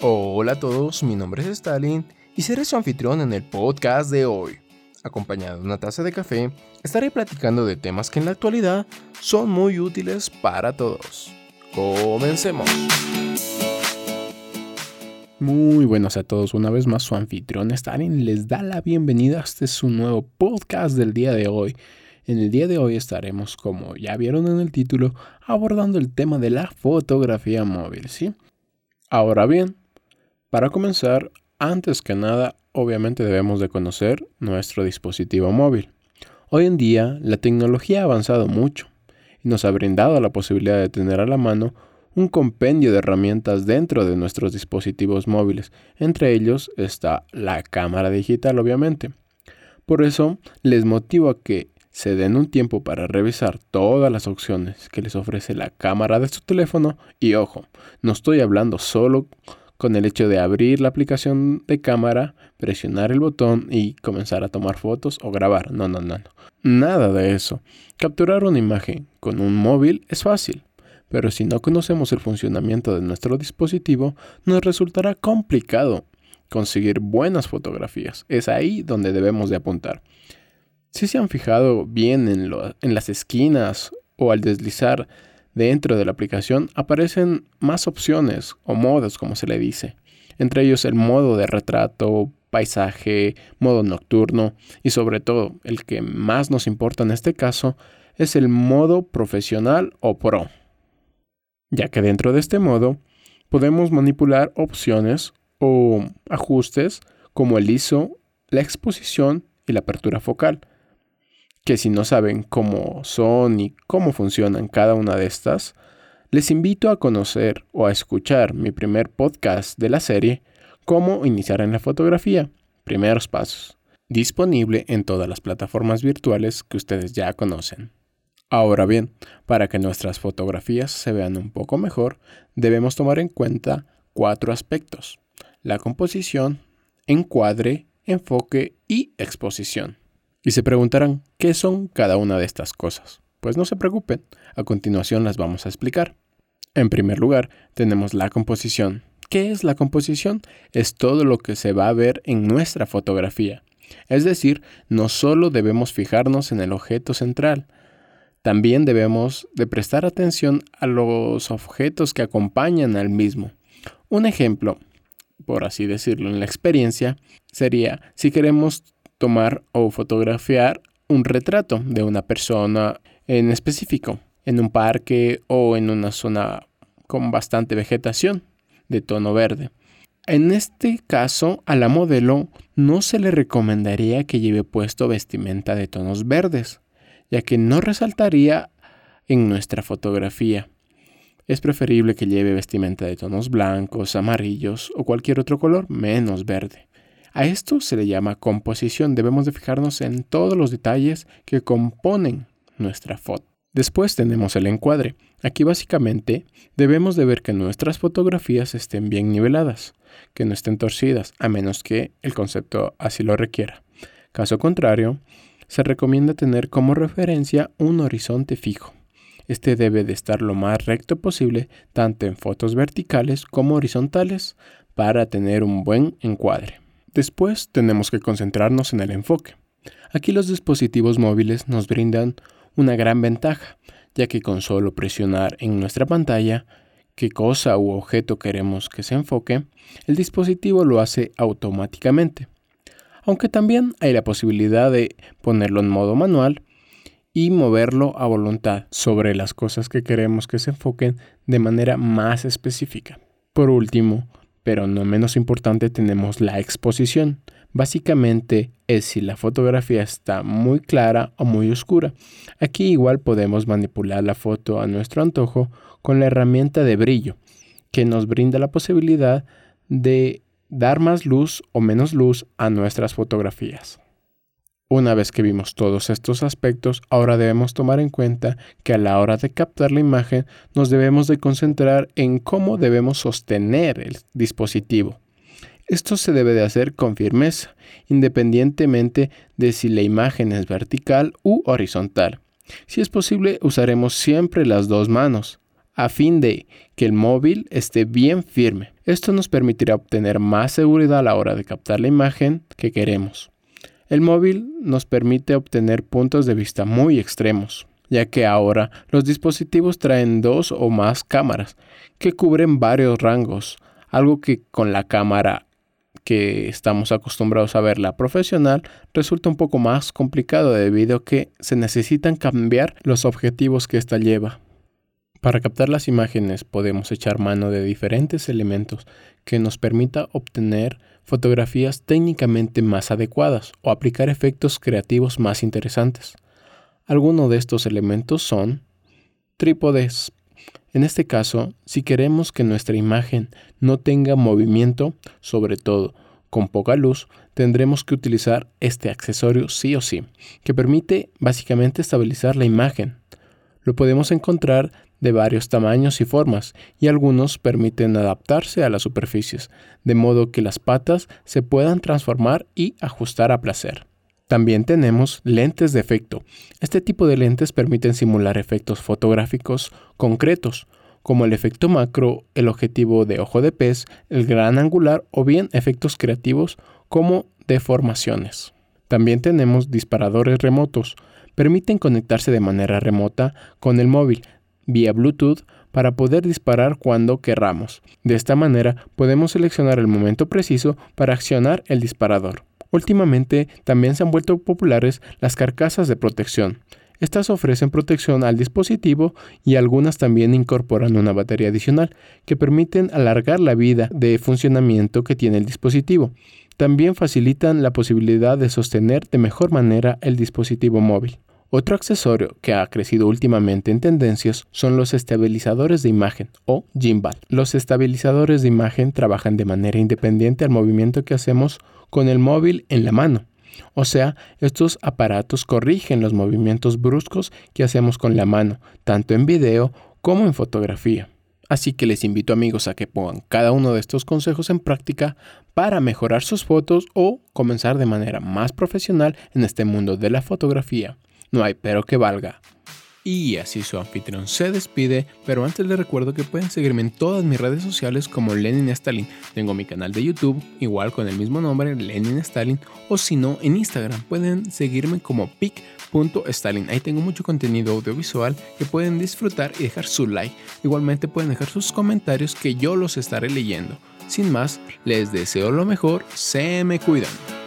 Hola a todos, mi nombre es Stalin y seré su anfitrión en el podcast de hoy. Acompañado de una taza de café, estaré platicando de temas que en la actualidad son muy útiles para todos. Comencemos. Muy buenos a todos, una vez más su anfitrión Stalin les da la bienvenida a este su nuevo podcast del día de hoy. En el día de hoy estaremos, como ya vieron en el título, abordando el tema de la fotografía móvil, ¿sí? Ahora bien, para comenzar, antes que nada, obviamente debemos de conocer nuestro dispositivo móvil. Hoy en día, la tecnología ha avanzado mucho y nos ha brindado la posibilidad de tener a la mano un compendio de herramientas dentro de nuestros dispositivos móviles. Entre ellos está la cámara digital, obviamente. Por eso, les motivo a que se den un tiempo para revisar todas las opciones que les ofrece la cámara de su teléfono y ojo, no estoy hablando solo con el hecho de abrir la aplicación de cámara, presionar el botón y comenzar a tomar fotos o grabar. No, no, no, no. Nada de eso. Capturar una imagen con un móvil es fácil pero si no conocemos el funcionamiento de nuestro dispositivo, nos resultará complicado conseguir buenas fotografías. Es ahí donde debemos de apuntar. Si se han fijado bien en, en las esquinas o al deslizar dentro de la aplicación, aparecen más opciones o modos, como se le dice. Entre ellos el modo de retrato, paisaje, modo nocturno y sobre todo el que más nos importa en este caso es el modo profesional o pro ya que dentro de este modo podemos manipular opciones o ajustes como el ISO, la exposición y la apertura focal, que si no saben cómo son y cómo funcionan cada una de estas, les invito a conocer o a escuchar mi primer podcast de la serie Cómo iniciar en la fotografía, primeros pasos, disponible en todas las plataformas virtuales que ustedes ya conocen. Ahora bien, para que nuestras fotografías se vean un poco mejor, debemos tomar en cuenta cuatro aspectos. La composición, encuadre, enfoque y exposición. Y se preguntarán, ¿qué son cada una de estas cosas? Pues no se preocupen, a continuación las vamos a explicar. En primer lugar, tenemos la composición. ¿Qué es la composición? Es todo lo que se va a ver en nuestra fotografía. Es decir, no solo debemos fijarnos en el objeto central, también debemos de prestar atención a los objetos que acompañan al mismo. Un ejemplo, por así decirlo, en la experiencia sería si queremos tomar o fotografiar un retrato de una persona en específico, en un parque o en una zona con bastante vegetación de tono verde. En este caso, a la modelo no se le recomendaría que lleve puesto vestimenta de tonos verdes, ya que no resaltaría en nuestra fotografía. Es preferible que lleve vestimenta de tonos blancos, amarillos o cualquier otro color menos verde. A esto se le llama composición. Debemos de fijarnos en todos los detalles que componen nuestra foto. Después tenemos el encuadre. Aquí básicamente debemos de ver que nuestras fotografías estén bien niveladas, que no estén torcidas, a menos que el concepto así lo requiera. Caso contrario, se recomienda tener como referencia un horizonte fijo. Este debe de estar lo más recto posible tanto en fotos verticales como horizontales para tener un buen encuadre. Después tenemos que concentrarnos en el enfoque. Aquí los dispositivos móviles nos brindan una gran ventaja, ya que con solo presionar en nuestra pantalla qué cosa u objeto queremos que se enfoque, el dispositivo lo hace automáticamente aunque también hay la posibilidad de ponerlo en modo manual y moverlo a voluntad sobre las cosas que queremos que se enfoquen de manera más específica. Por último, pero no menos importante, tenemos la exposición. Básicamente es si la fotografía está muy clara o muy oscura. Aquí igual podemos manipular la foto a nuestro antojo con la herramienta de brillo, que nos brinda la posibilidad de dar más luz o menos luz a nuestras fotografías. Una vez que vimos todos estos aspectos, ahora debemos tomar en cuenta que a la hora de captar la imagen nos debemos de concentrar en cómo debemos sostener el dispositivo. Esto se debe de hacer con firmeza, independientemente de si la imagen es vertical u horizontal. Si es posible, usaremos siempre las dos manos. a fin de que el móvil esté bien firme. Esto nos permitirá obtener más seguridad a la hora de captar la imagen que queremos. El móvil nos permite obtener puntos de vista muy extremos, ya que ahora los dispositivos traen dos o más cámaras que cubren varios rangos, algo que con la cámara que estamos acostumbrados a ver la profesional resulta un poco más complicado debido a que se necesitan cambiar los objetivos que ésta lleva. Para captar las imágenes podemos echar mano de diferentes elementos que nos permita obtener fotografías técnicamente más adecuadas o aplicar efectos creativos más interesantes. Algunos de estos elementos son trípodes. En este caso, si queremos que nuestra imagen no tenga movimiento, sobre todo con poca luz, tendremos que utilizar este accesorio sí o sí, que permite básicamente estabilizar la imagen. Lo podemos encontrar de varios tamaños y formas, y algunos permiten adaptarse a las superficies, de modo que las patas se puedan transformar y ajustar a placer. También tenemos lentes de efecto. Este tipo de lentes permiten simular efectos fotográficos concretos, como el efecto macro, el objetivo de ojo de pez, el gran angular o bien efectos creativos como deformaciones. También tenemos disparadores remotos. Permiten conectarse de manera remota con el móvil, vía Bluetooth para poder disparar cuando querramos. De esta manera podemos seleccionar el momento preciso para accionar el disparador. Últimamente también se han vuelto populares las carcasas de protección. Estas ofrecen protección al dispositivo y algunas también incorporan una batería adicional que permiten alargar la vida de funcionamiento que tiene el dispositivo. También facilitan la posibilidad de sostener de mejor manera el dispositivo móvil. Otro accesorio que ha crecido últimamente en tendencias son los estabilizadores de imagen o gimbal. Los estabilizadores de imagen trabajan de manera independiente al movimiento que hacemos con el móvil en la mano. O sea, estos aparatos corrigen los movimientos bruscos que hacemos con la mano, tanto en video como en fotografía. Así que les invito amigos a que pongan cada uno de estos consejos en práctica para mejorar sus fotos o comenzar de manera más profesional en este mundo de la fotografía no hay pero que valga. Y así su anfitrión se despide, pero antes les recuerdo que pueden seguirme en todas mis redes sociales como Lenin Stalin. Tengo mi canal de YouTube, igual con el mismo nombre, Lenin Stalin, o si no, en Instagram pueden seguirme como pic.stalin. Ahí tengo mucho contenido audiovisual que pueden disfrutar y dejar su like. Igualmente pueden dejar sus comentarios que yo los estaré leyendo. Sin más, les deseo lo mejor, se me cuidan.